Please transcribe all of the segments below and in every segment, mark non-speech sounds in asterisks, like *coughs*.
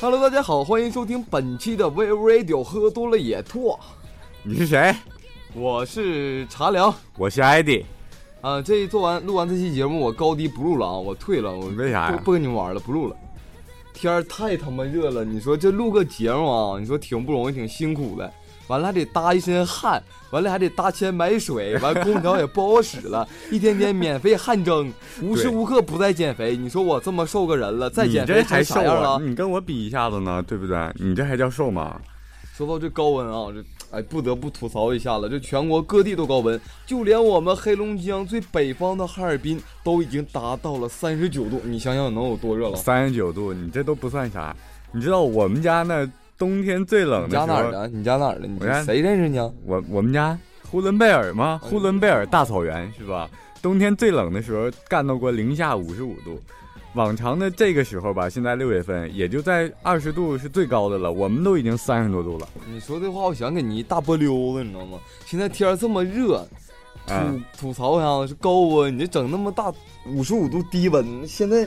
Hello，大家好，欢迎收听本期的 We Radio，喝多了也吐。你是谁？我是茶凉，我是艾迪。啊，这做完录完这期节目，我高低不录了啊，我退了，我为啥呀？不跟你们玩了，不录了。天儿太他妈热了，你说这录个节目啊，你说挺不容易，挺辛苦的。完了还得搭一身汗，完了还得搭钱买水，完空调也不好使了，*laughs* 一天天免费汗蒸，无时无刻不在减肥。你说我这么瘦个人了，再减肥还啥样了？你跟我比一下子呢，对不对？你这还叫瘦吗？说到这高温啊，这哎不得不吐槽一下了，这全国各地都高温，就连我们黑龙江最北方的哈尔滨都已经达到了三十九度，你想想能有多热了？三十九度，你这都不算啥。你知道我们家那？冬天最冷的。你家哪儿的？你家哪儿的？你谁认识你？我我们家呼伦贝尔吗？呼伦贝尔大草原是吧？冬天最冷的时候干到过零下五十五度。往常的这个时候吧，现在六月份也就在二十度是最高的了。我们都已经三十多度了。你说这话，我想给你一大波溜子，你知道吗？现在天这么热，吐吐槽一下是高温，你这整那么大五十五度低温，现在。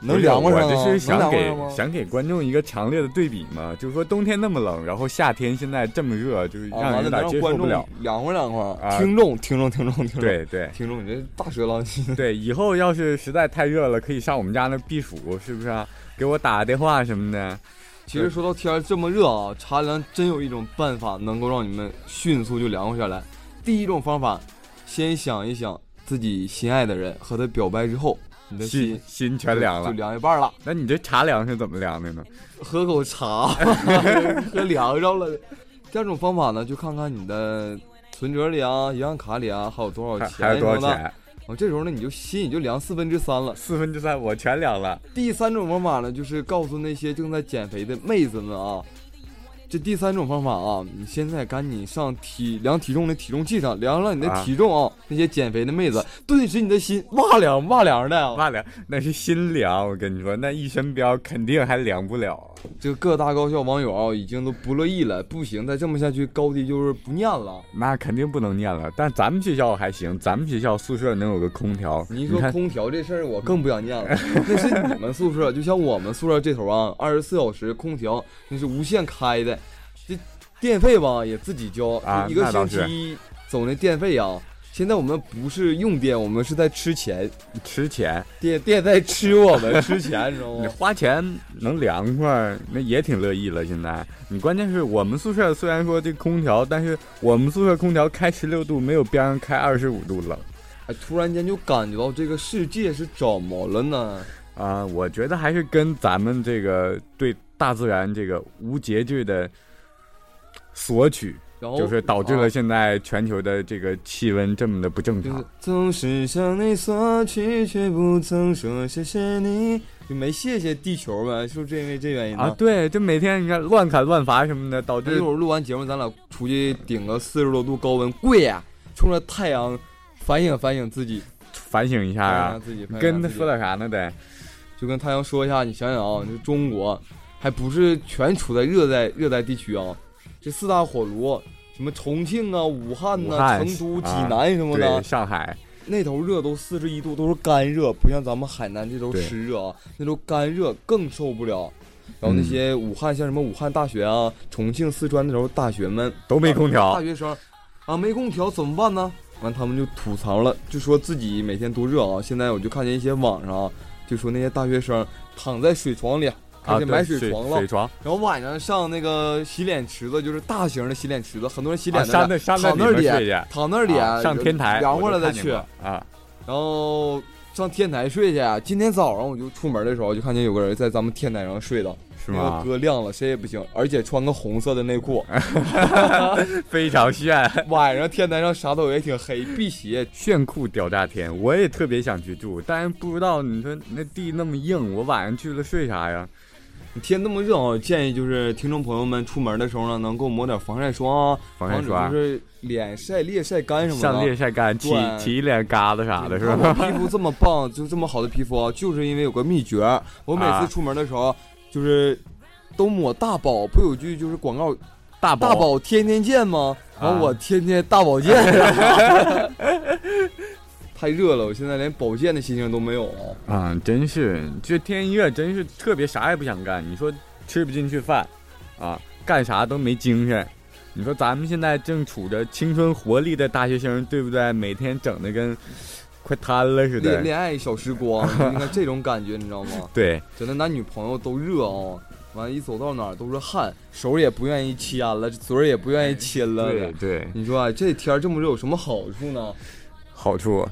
能凉快上？我这是想给想给观众一个强烈的对比嘛，就是说冬天那么冷，然后夏天现在这么热，就是让人有点接受不了。凉快凉快，听众听众听众听众，对对，听众你这大舌狼心。*laughs* 对，以后要是实在太热了，可以上我们家那避暑，是不是？啊？给我打个电话什么的。其实说到天这么热啊，茶凉真有一种办法能够让你们迅速就凉快下来。第一种方法，先想一想自己心爱的人，和他表白之后。你的心心全凉了，就凉一半了。那你这茶凉是怎么凉的呢？*laughs* 喝口茶，喝凉着了。第二种方法呢，就看看你的存折里啊、银行卡里啊，还有多少钱，还有多少钱。啊，这时候呢，你就心也就凉四分之三了。四分之三，我全凉了。第三种方法呢，就是告诉那些正在减肥的妹子们啊。这第三种方法啊，你现在赶紧上体量体重的体重计上量量你的体重啊！那些减肥的妹子，顿时你的心哇凉哇凉的，哇凉，那是心凉。我跟你说，那一身膘肯定还凉不了。这各大高校网友啊，已经都不乐意了，不行，再这么下去，高低就是不念了。那肯定不能念了。但咱们学校还行，咱们学校宿舍能有个空调。你说空调这事儿，我更不想念了。*laughs* 那是你们宿舍，就像我们宿舍这头啊，二十四小时空调，那是无限开的。这电费吧也自己交，一个星期走那电费啊。现在我们不是用电，我们是在吃钱，吃钱，电电在吃我们吃钱，你知道吗？*laughs* 你花钱能凉快，那也挺乐意了。现在你关键是我们宿舍虽然说这空调，但是我们宿舍空调开十六度，没有边上开二十五度冷。哎，突然间就感觉到这个世界是怎么了呢？啊，我觉得还是跟咱们这个对大自然这个无节制的。索取，然后就是导致了现在全球的这个气温这么的不正常。总是向你索取，却不曾说谢谢你，就没谢谢地球呗？是不是因为这原因啊？对，就每天你看乱砍乱伐什么的，导致一会儿录完节目，咱俩出去顶个四十多度高温，跪呀，冲着太阳反省反省自己，反省一下啊，自己跟他说点啥呢？得，就跟太阳说一下，你想想啊，这中国还不是全处在热带热带地区啊。这四大火炉，什么重庆啊、武汉呐、成都、济南什么的，上海那头热都四十一度，都是干热，不像咱们海南这头湿热啊，那头干热更受不了。然后那些武汉像什么武汉大学啊、重庆、四川那时候大学们都没空调，大学生啊没空调怎么办呢？完他们就吐槽了，就说自己每天多热啊。现在我就看见一些网上就说那些大学生躺在水床里。啊，买水床了，水床。然后晚上上那个洗脸池子，就是大型的洗脸池子，很多人洗脸上那躺那里，躺那里上天台，凉快了再去啊。然后上天台睡去。今天早上我就出门的时候，就看见有个人在咱们天台上睡的，是吗？哥亮了，谁也不行，而且穿个红色的内裤 *laughs* *laughs* 非常炫。晚上天台上啥都也挺黑，辟邪，炫酷屌炸天。我也特别想去住，但是不知道你说那地那么硬，我晚上去了睡啥呀？天那么热啊，建议就是听众朋友们出门的时候呢，能够抹点防晒霜啊，防晒霜就是脸晒裂、晒干什么的。晒裂、晒干，起起一脸疙瘩啥的，是吧？皮肤这么棒，就这么好的皮肤啊，就是因为有个秘诀。我每次出门的时候，就是都抹大宝，不有句就是广告，大宝天天见吗？然后我天天大保健，*laughs* 太热了，我现在连保健的心情都没有了。啊，真是，这天一热，真是特别啥也不想干。你说吃不进去饭，啊，干啥都没精神。你说咱们现在正处着青春活力的大学生，对不对？每天整的跟快瘫了似的。恋恋爱小时光，应该这种感觉，你知道吗？*laughs* 对，整的男女朋友都热啊，完了一走到哪儿都是汗，手也不愿意牵了，嘴儿也不愿意亲了。对对，你说啊，这天这么热有什么好处呢？好处。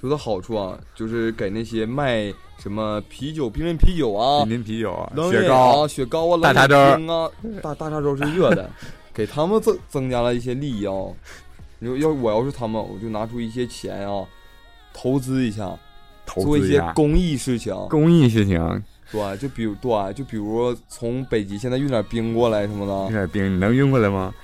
说的好处啊，就是给那些卖什么啤酒、冰镇啤酒啊、冰镇啤酒啊、雪糕啊、雪糕啊、大碴粥啊、大大碴粥是热的，*laughs* 给他们增增加了一些利益啊。要要我要是他们，我就拿出一些钱啊，投资一下，做一些公益事情。公益事情，对，就比如对，就比如从北极现在运点冰过来什么的。运点冰，你能运过来吗？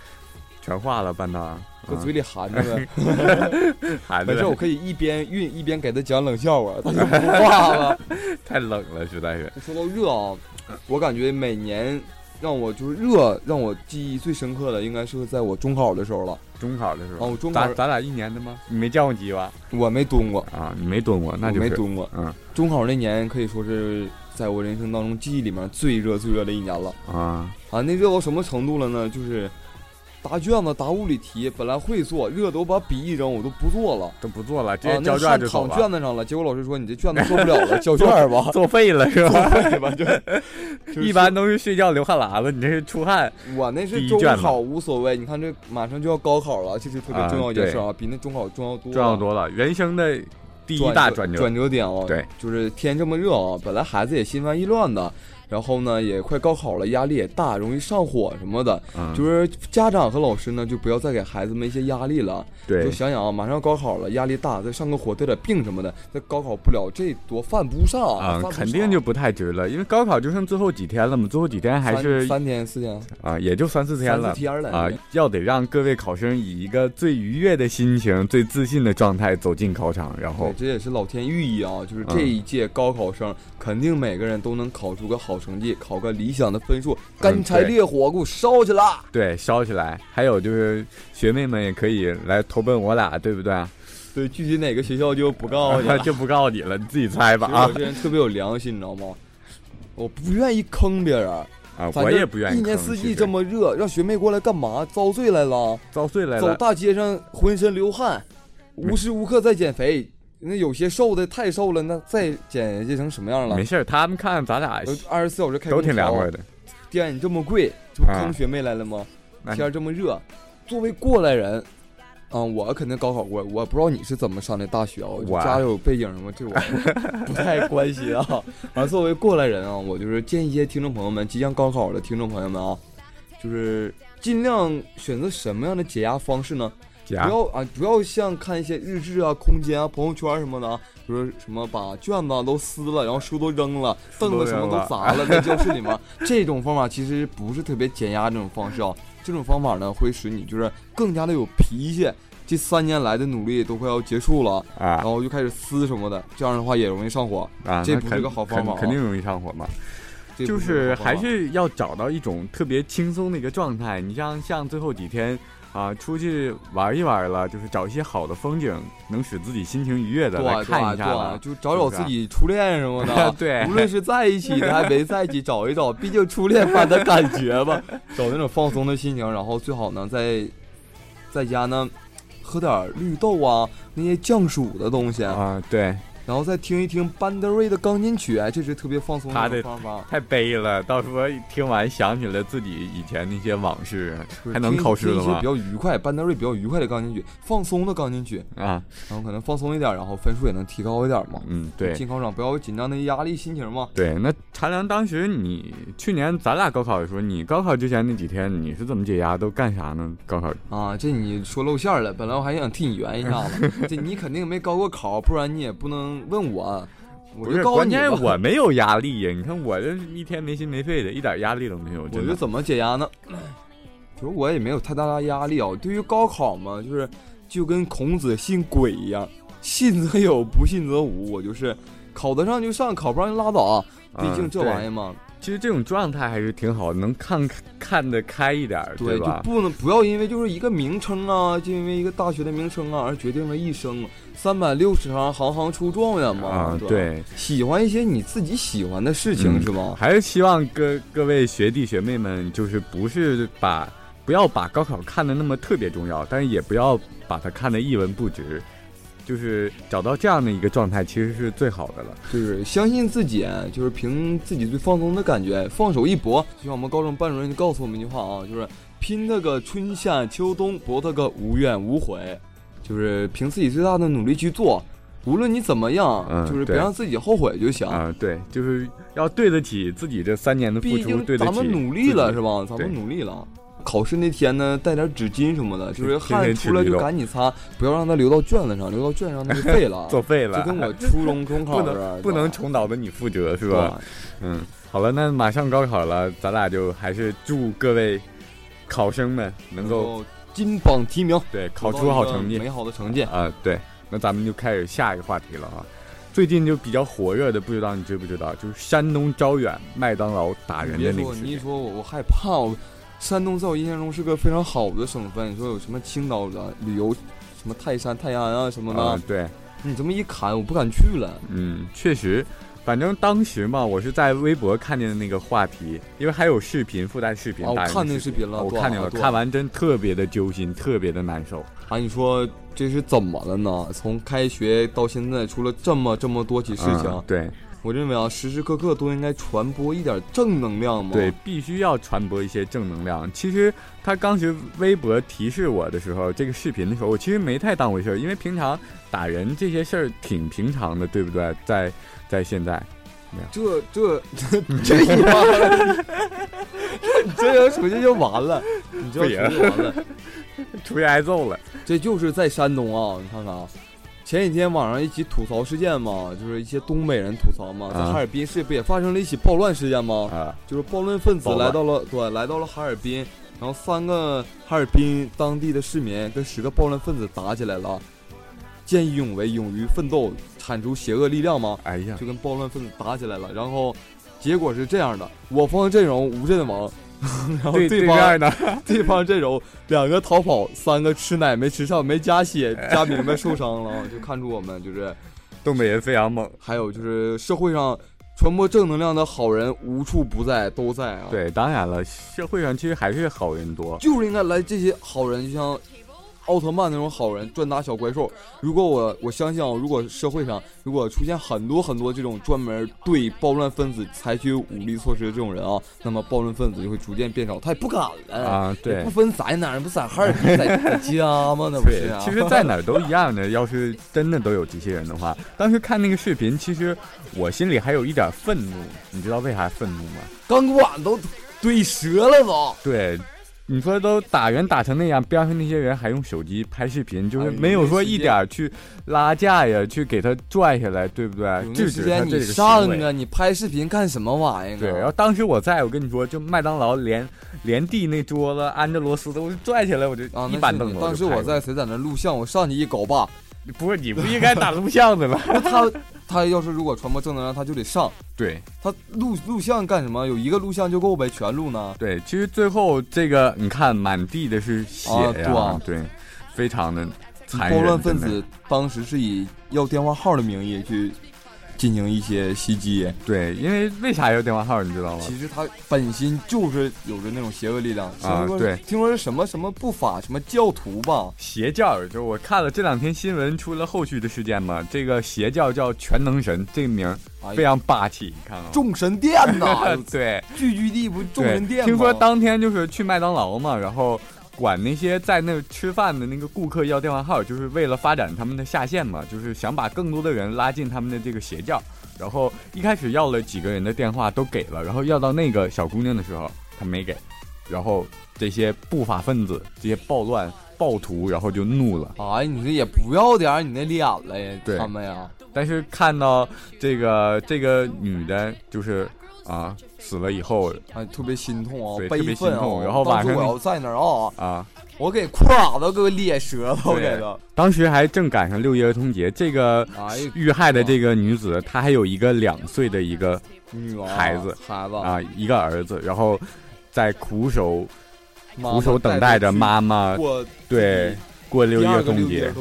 全化了，半道。搁嘴里含着呗，*laughs* 含着。没事，我可以一边运一边给他讲冷笑话，他就 *laughs* 不化了。太冷了，实在是。说到热啊，我感觉每年让我就是热让我记忆最深刻的，应该是在我中考的时候了。中考的时候。哦，中考。咱咱俩一年的吗？你没降过级吧？我没蹲过啊，你没蹲过，那就没蹲过。嗯，中考那年可以说是在我人生当中记忆里面最热最热的一年了。啊啊，那热到什么程度了呢？就是。答卷子、答物理题，本来会做，热的我把笔一扔，我都不做了，都不做了，直接交卷就躺卷子上了。结果老师说：“你这卷子做不了了，*laughs* 交卷吧，作废了是吧？” *laughs* 作废吧，就 *laughs* 一般都是睡觉流汗喇子，你这是出汗。我那是中考无所谓，你看这马上就要高考了，这是特别重要一件事啊，比那中考重要多，重要多了。人生的第一大转折转折点啊，对，就是天这么热啊，本来孩子也心烦意乱的。然后呢，也快高考了，压力也大，容易上火什么的。嗯，就是家长和老师呢，就不要再给孩子们一些压力了。对，就想想啊，马上要高考了，压力大，再上个火，得点病什么的，再高考不了，这多犯不上啊！肯定就不太值了，因为高考就剩最后几天了嘛，最后几天还是三天四天啊，也就三四天了。三四天了啊，要得让各位考生以一个最愉悦的心情、最自信的状态走进考场，然后这也是老天寓意啊，就是这一届高考生肯定每个人都能考出个好成绩，考个。理想的分数，干柴烈火给我烧起来！对，烧起来。还有就是学妹们也可以来投奔我俩，对不对？对，具体哪个学校就不告诉你，*laughs* 就不告诉你了，你自己猜吧啊！我这人特别有良心，你知道吗？我不愿意坑别人啊，我也不愿意。一年四季这么热，让学妹过来干嘛？遭罪来了？遭罪来了？走大街上浑身流汗，无时无刻在减肥。那有些瘦的太瘦了，那再减下成什么样了？没事他们看咱俩二十四小时开都挺凉快的。电你这么贵，这不坑学妹来了吗？天这么热，作为过来人，啊，我肯定高考过。我不知道你是怎么上的大学啊？我家有背景什么？这我 *laughs* 不太关心啊。啊，作为过来人啊，我就是建议一些听众朋友们，即将高考的听众朋友们啊，就是尽量选择什么样的解压方式呢？不要啊！不要像看一些日志啊、空间啊、朋友圈什么的啊，就是什么把卷子都撕了，然后书都扔了，凳子什么都砸了，在教室里面。*laughs* 这种方法其实不是特别减压这种方式啊。这种方法呢，会使你就是更加的有脾气。这三年来的努力都快要结束了啊，然后就开始撕什么的，这样的话也容易上火啊。这不是个好方法，肯定容易上火嘛。就是还是要找到一种特别轻松的一个状态。你像像最后几天。啊，出去玩一玩了，就是找一些好的风景，能使自己心情愉悦的来看一下了，就找找自己初恋什么的。*laughs* 对，无论是在一起的还没在一起，找一找，毕竟初恋般的感觉吧，*laughs* 找那种放松的心情，然后最好呢，在在家呢，喝点绿豆啊，那些降暑的东西啊，对。然后再听一听班德瑞的钢琴曲，哎，这是特别放松的方法。太悲了，到时候听完想起了自己以前那些往事，还能考试了吗？比较愉快，班德瑞比较愉快的钢琴曲，放松的钢琴曲啊，然后可能放松一点，然后分数也能提高一点嘛。嗯，对，进考场不要有紧张的压力心情嘛。对，那茶凉，当时你去年咱俩高考的时候，你高考之前那几天你是怎么解压？都干啥呢？高考啊，这你说露馅了。本来我还想替你圆一下子，*laughs* 这你肯定没高过考，不然你也不能。问我，我是关键我没有压力呀！你看我这一天没心没肺的，一点压力都没有。*laughs* 我就怎么解压呢？其实我也没有太大的压力啊。对于高考嘛，就是就跟孔子信鬼一样，信则有，不信则无。我就是考得上就上，考不上就拉倒。毕竟这玩意儿嘛，其实这种状态还是挺好，能看看得开一点，对吧？就不能不要因为就是一个名称啊，就因为一个大学的名称啊而决定了一生。三百六十行，行行出状元嘛。啊，对，喜欢一些你自己喜欢的事情，是吧？还是希望各各位学弟学妹们，就是不是把不要把高考看得那么特别重要，但是也不要把它看得一文不值。就是找到这样的一个状态，其实是最好的了。就是相信自己，就是凭自己最放松的感觉，放手一搏。就像我们高中班主任就告诉我们一句话啊，就是拼他个春夏秋冬，搏他个无怨无悔。就是凭自己最大的努力去做，无论你怎么样，就是别让自己后悔就行。啊，对，就是要对得起自己这三年的付出，对得起。咱们努力了是吧？咱们努力了。考试那天呢，带点纸巾什么的，就是汗出来就赶紧擦，不要让它流到卷子上，流到卷子上那就废了，*laughs* 作废了。就跟我初中中考 *laughs* 不能，不能重蹈的你覆辙是吧？嗯，好了，那马上高考了，咱俩就还是祝各位考生们能够金榜题名，对，考出好成绩，美好的成绩啊！对，那咱们就开始下一个话题了啊。最近就比较火热的，不知道你知不知道，就是山东招远麦当劳打人的那个。你一说，我我害怕我。山东在我印象中是个非常好的省份，你说有什么青岛的旅游，什么泰山、泰安啊什么的。对，你这么一砍，我不敢去了。嗯，确实，反正当时嘛，我是在微博看见的那个话题，因为还有视频附带视频。我看那视频了，我看见了，看完真特别的揪心，特别的难受。啊，你说这是怎么了呢？从开学到现在，出了这么这么多起事情。对。我认为啊，时时刻刻都应该传播一点正能量嘛。对，必须要传播一些正能量。其实他当时微博提示我的时候，这个视频的时候，我其实没太当回事儿，因为平常打人这些事儿挺平常的，对不对？在在现在，这这这一完，*laughs* 这要出去就完了，你就出去完了，出去挨揍了。这就是在山东啊，你看看啊。前几天网上一起吐槽事件嘛，就是一些东北人吐槽嘛，在哈尔滨市不也发生了一起暴乱事件吗？啊，就是暴乱分子来到了，对，来到了哈尔滨，然后三个哈尔滨当地的市民跟十个暴乱分子打起来了，见义勇为，勇于奋斗，铲除邪恶力量吗。哎呀，就跟暴乱分子打起来了，然后结果是这样的，我方阵容无阵亡。*laughs* 然后对方呢？*laughs* 对方阵容两个逃跑，三个吃奶没吃上，没加血，加明白受伤了，就看出我们就是东北人非常猛。还有就是社会上传播正能量的好人无处不在，都在啊。对，当然了，社会上其实还是好人多，就是应该来这些好人，就像。奥特曼那种好人专打小怪兽。如果我我相信啊，如果社会上如果出现很多很多这种专门对暴乱分子采取武力措施的这种人啊，那么暴乱分子就会逐渐变少。他也不敢了啊，对，不分在哪儿，不在哈尔滨，在在家吗？那不是？其实，在哪儿都一样的。要是真的都有这些人的话，当时看那个视频，其实我心里还有一点愤怒。你知道为啥愤怒吗？钢管都怼折了都。对。你说都打人打成那样，边上那些人还用手机拍视频，就是没有说一点去拉架呀，去给他拽下来，对不对？制止他这个上啊！你拍视频干什么玩意儿？对，然后当时我在我跟你说，就麦当劳连连地那桌子安着螺丝的，我就拽起来，我就一板凳子。当时我在谁在那录像，我上去一搞吧。不是你不应该打录像的吗？*laughs* 他他要是如果传播正能量，他就得上。对他录录像干什么？有一个录像就够呗，全录呢。对，其实最后这个你看，满地的是血呀，对，非常的残忍。暴乱分子当时是以要电话号的名义去。进行一些袭击，对，因为为啥要电话号，你知道吗？其实他本心就是有着那种邪恶力量啊。对，听说是什么什么不法什么教徒吧？邪教，就是我看了这两天新闻，出了后续的事件嘛。这个邪教叫全能神，这个名非常霸气，你看啊。众神殿呐，*laughs* 对，聚居地不众神殿听说当天就是去麦当劳嘛，然后。管那些在那吃饭的那个顾客要电话号，就是为了发展他们的下线嘛，就是想把更多的人拉进他们的这个邪教。然后一开始要了几个人的电话都给了，然后要到那个小姑娘的时候他没给，然后这些不法分子、这些暴乱暴徒，然后就怒了。哎，你这也不要点你那脸了呀，他们呀。但是看到这个这个女的，就是啊。死了以后，还特别心痛啊，特别心痛。然后晚上我要在那儿啊啊，我给胯都给我咧折了，我给他。当时还正赶上六一儿童节，这个遇害的这个女子，她还有一个两岁的一个女孩子，孩子啊，一个儿子，然后在苦守苦守等待着妈妈过对过六一儿童节，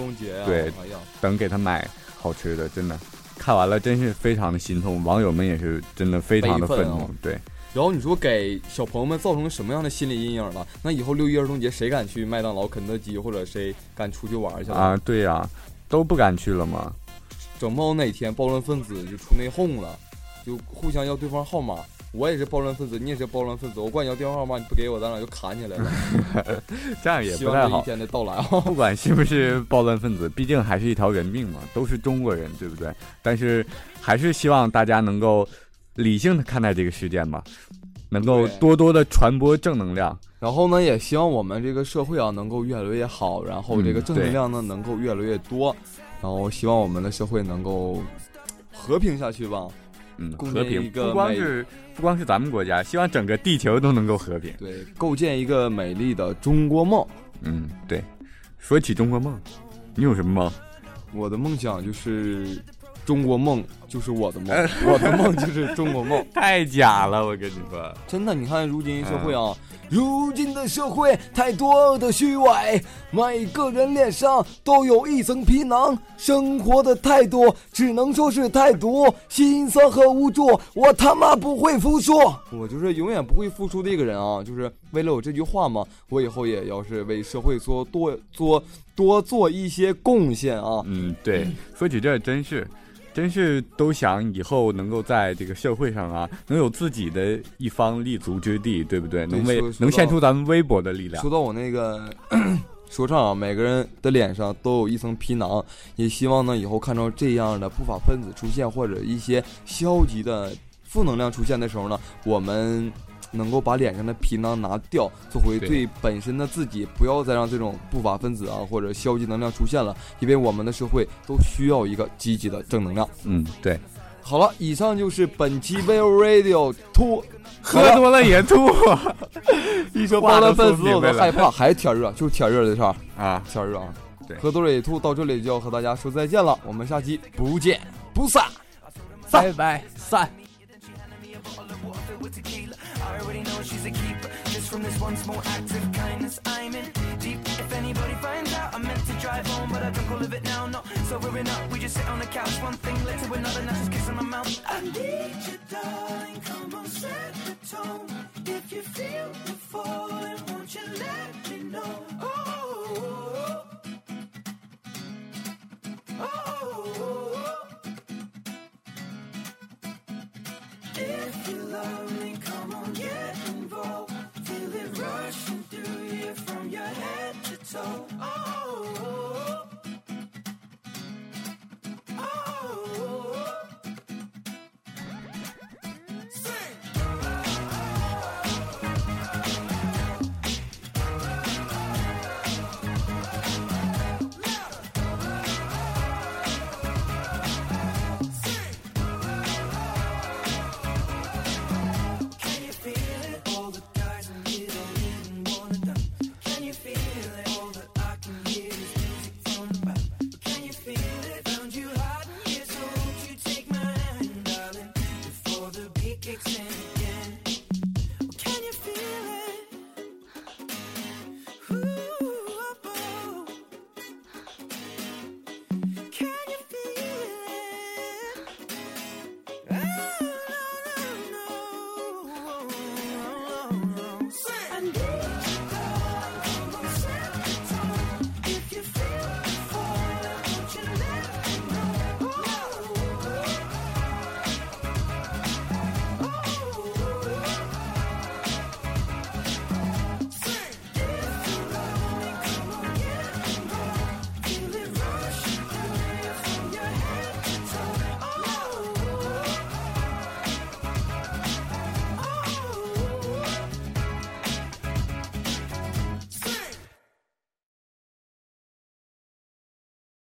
对，等给他买好吃的，真的看完了真是非常的心痛，网友们也是真的非常的愤怒，对。然后你说给小朋友们造成什么样的心理阴影了？那以后六一儿童节谁敢去麦当劳、肯德基，或者谁敢出去玩去了？啊，对呀，都不敢去了吗？整不好哪天暴乱分子就出内讧了，就互相要对方号码。我也是暴乱分子，你也是暴乱分子，我管你要电话号码，你不给我，咱俩就砍起来了。*laughs* 这样也不太好。一天的到来，*laughs* 不管是不是暴乱分子，毕竟还是一条人命嘛，都是中国人，对不对？但是还是希望大家能够。理性的看待这个事件吧，能够多多的传播正能量。然后呢，也希望我们这个社会啊能够越来越好，然后这个正能量呢能够越来越多。然后希望我们的社会能够和平下去吧。嗯，和平不光是不光是咱们国家，希望整个地球都能够和平。对，构建一个美丽的中国梦。嗯，对。说起中国梦，你有什么梦？我的梦想就是。中国梦就是我的梦，*laughs* 我的梦就是中国梦。*laughs* 太假了，我跟你说，真的。你看，如今社会啊，如今的社会太多的虚伪，每个人脸上都有一层皮囊，生活的态度只能说是太多，心酸和无助，我他妈不会服输。我就是永远不会服输的一个人啊！就是为了我这句话嘛，我以后也要是为社会做多做多做一些贡献啊！嗯，对，说起这真是。真是都想以后能够在这个社会上啊，能有自己的一方立足之地，对不对？能为能献出咱们微薄的力量。说到我那个 *coughs* 说唱啊，每个人的脸上都有一层皮囊，也希望呢以后看到这样的不法分子出现，或者一些消极的负能量出现的时候呢，我们。能够把脸上的皮囊拿掉，做回最本身的自己，不要再让这种不法分子啊或者消极能量出现了，因为我们的社会都需要一个积极的正能量。嗯，对。好了，以上就是本期 Vivo Radio 吐，喝多了也吐。*laughs* 一说暴乱分子我都害怕，还是天热，就是天热的事儿啊，天热啊。对，喝多了也吐，到这里就要和大家说再见了，我们下期不见不散，拜拜，散。From this one small act of kindness, I'm in deep. If anybody finds out, I'm meant to drive home, but I drunk all of it now. Not sobering up, we just sit on the couch. One thing led to another, now just kissing my mouth. I need you, darling. Come on, set the tone. If you feel the falling, won't you let